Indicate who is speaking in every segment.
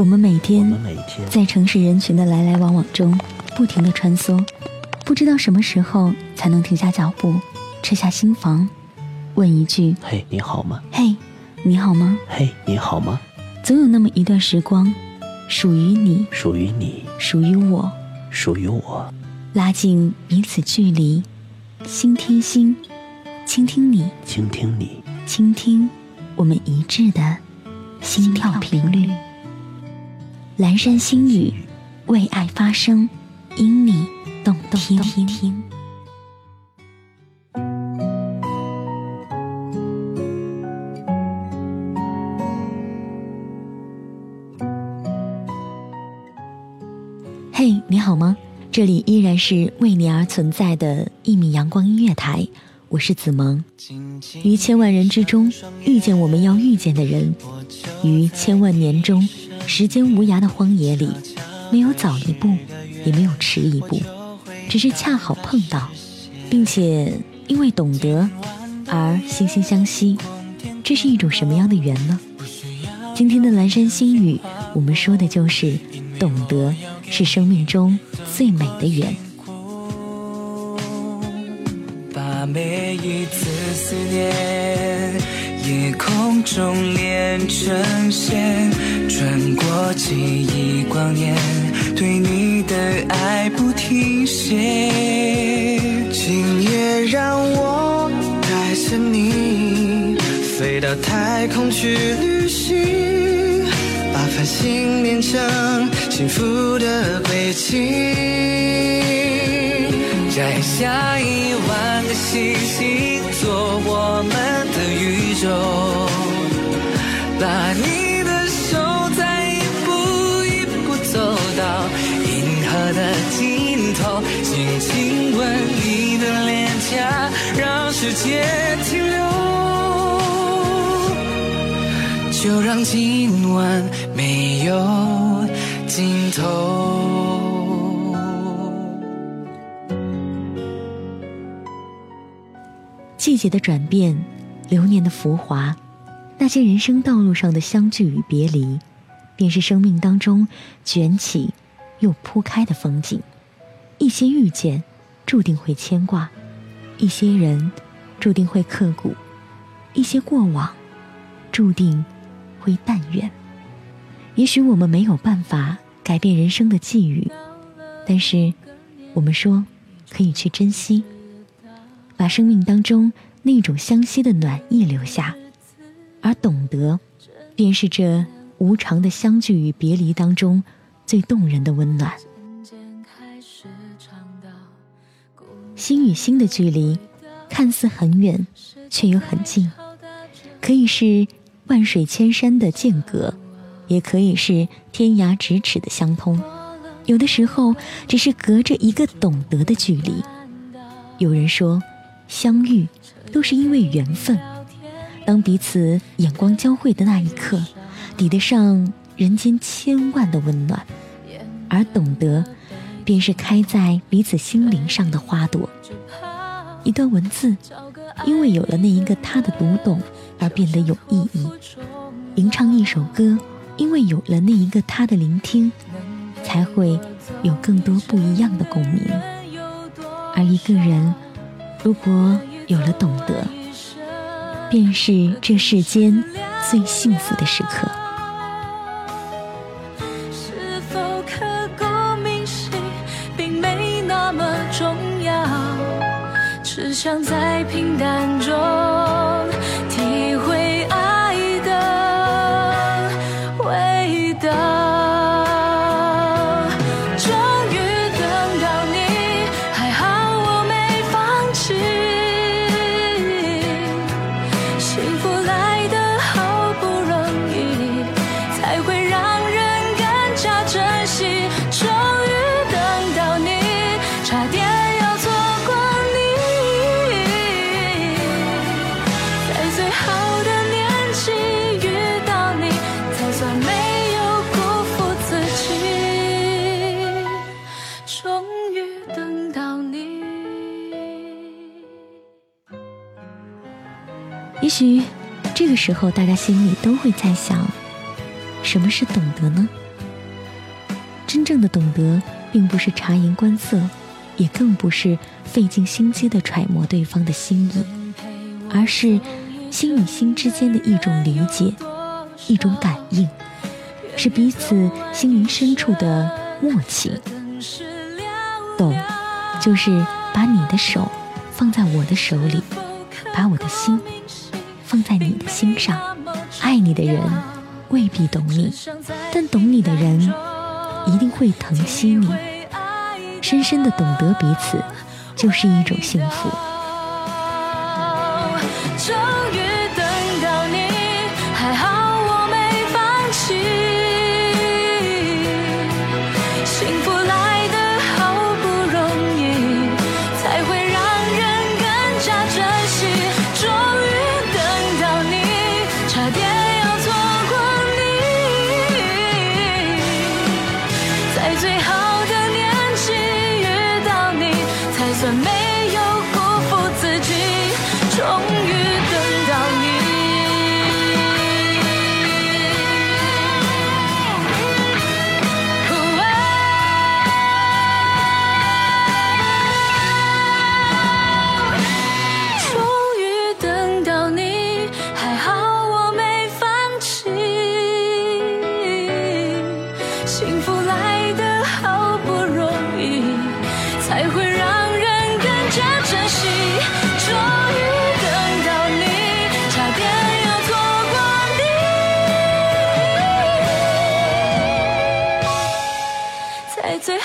Speaker 1: 我们每天在城市人群的来来往往中不停的穿梭，不知道什么时候才能停下脚步，撤下心防，问一句
Speaker 2: 嘿，你好吗？：“
Speaker 1: 嘿，你好吗
Speaker 2: 嘿，你好吗？？”
Speaker 1: 总有那么一段时光，属于你，
Speaker 2: 属于你，
Speaker 1: 属于我，
Speaker 2: 属于我，
Speaker 1: 拉近彼此距离，心贴心，倾听你，
Speaker 2: 倾听你，
Speaker 1: 倾听我们一致的心跳频率。阑珊星语，为爱发声，因你动听。嘿，你好吗？这里依然是为你而存在的一米阳光音乐台，我是子萌。于千万人之中遇见我们要遇见的人，于千万年中时间无涯的荒野里，没有早一步，也没有迟一步，只是恰好碰到，并且因为懂得而惺惺相惜，这是一种什么样的缘呢？今天的蓝山星语，我们说的就是懂得是生命中最美的缘。
Speaker 3: 把每一次思念，夜空中连成线，穿过记忆光年，对你的爱不停歇。今夜让我带着你飞到太空去旅行，把繁星连成幸福的轨迹。摘下一万个星星，做我们的宇宙。把你的手再一步一步走到银河的尽头，轻轻吻你的脸颊，让世界停留。就让今晚没有尽头。
Speaker 1: 季节的转变，流年的浮华，那些人生道路上的相聚与别离，便是生命当中卷起又铺开的风景。一些遇见，注定会牵挂；一些人，注定会刻骨；一些过往，注定会淡远。也许我们没有办法改变人生的际遇，但是我们说可以去珍惜。把生命当中那种相惜的暖意留下，而懂得，便是这无常的相聚与别离当中最动人的温暖。心与心的距离，看似很远，却又很近，可以是万水千山的间隔，也可以是天涯咫尺的相通。有的时候，只是隔着一个懂得的距离。有人说。相遇都是因为缘分，当彼此眼光交汇的那一刻，抵得上人间千万的温暖。而懂得，便是开在彼此心灵上的花朵。一段文字，因为有了那一个他的读懂而变得有意义；吟唱一首歌，因为有了那一个他的聆听，才会有更多不一样的共鸣。而一个人。如果有了懂得，便是这世间最幸福的时刻。
Speaker 4: 是否刻骨铭心，并没那么重要，只想在平淡中
Speaker 1: 许这个时候，大家心里都会在想：什么是懂得呢？真正的懂得，并不是察言观色，也更不是费尽心机的揣摩对方的心意，而是心与心之间的一种理解，一种感应，是彼此心灵深处的默契。懂，就是把你的手放在我的手里，把我的心放在你的心上。爱你的人未必懂你，但懂你的人。一定会疼惜你，深深的懂得彼此，就是一种幸福。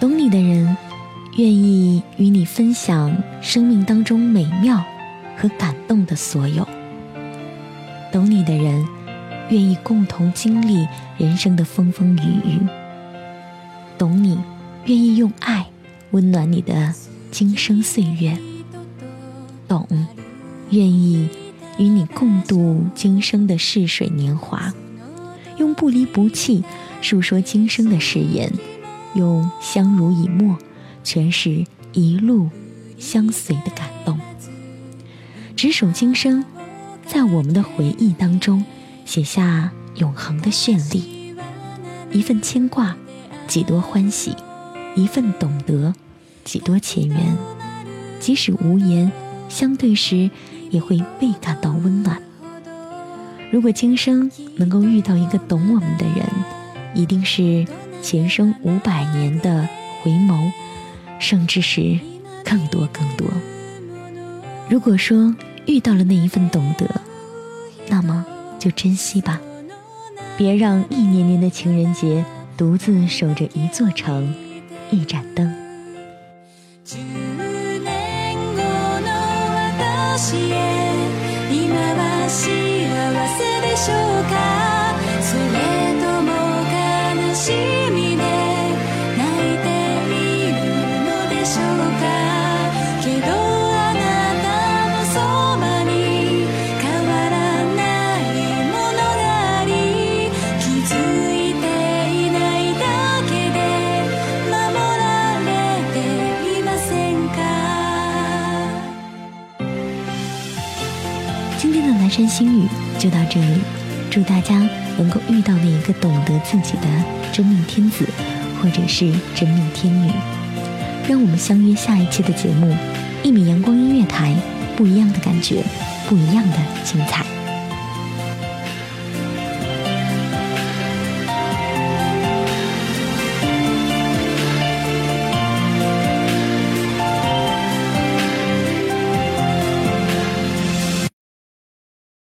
Speaker 1: 懂你的人，愿意与你分享生命当中美妙和感动的所有。懂你的人，愿意共同经历人生的风风雨雨。懂你，愿意用爱温暖你的今生岁月。懂，愿意与你共度今生的逝水年华，用不离不弃诉说今生的誓言。用相濡以沫诠释一路相随的感动，执手今生，在我们的回忆当中写下永恒的绚丽。一份牵挂，几多欢喜；一份懂得，几多前缘。即使无言相对时，也会倍感到温暖。如果今生能够遇到一个懂我们的人，一定是。前生五百年的回眸，甚至是更多更多。如果说遇到了那一份懂得，那么就珍惜吧，别让一年年的情人节独自守着一座城，一盏灯。山心语就到这里，祝大家能够遇到那一个懂得自己的真命天子，或者是真命天女。让我们相约下一期的节目，一米阳光音乐台，不一样的感觉，不一样的精彩。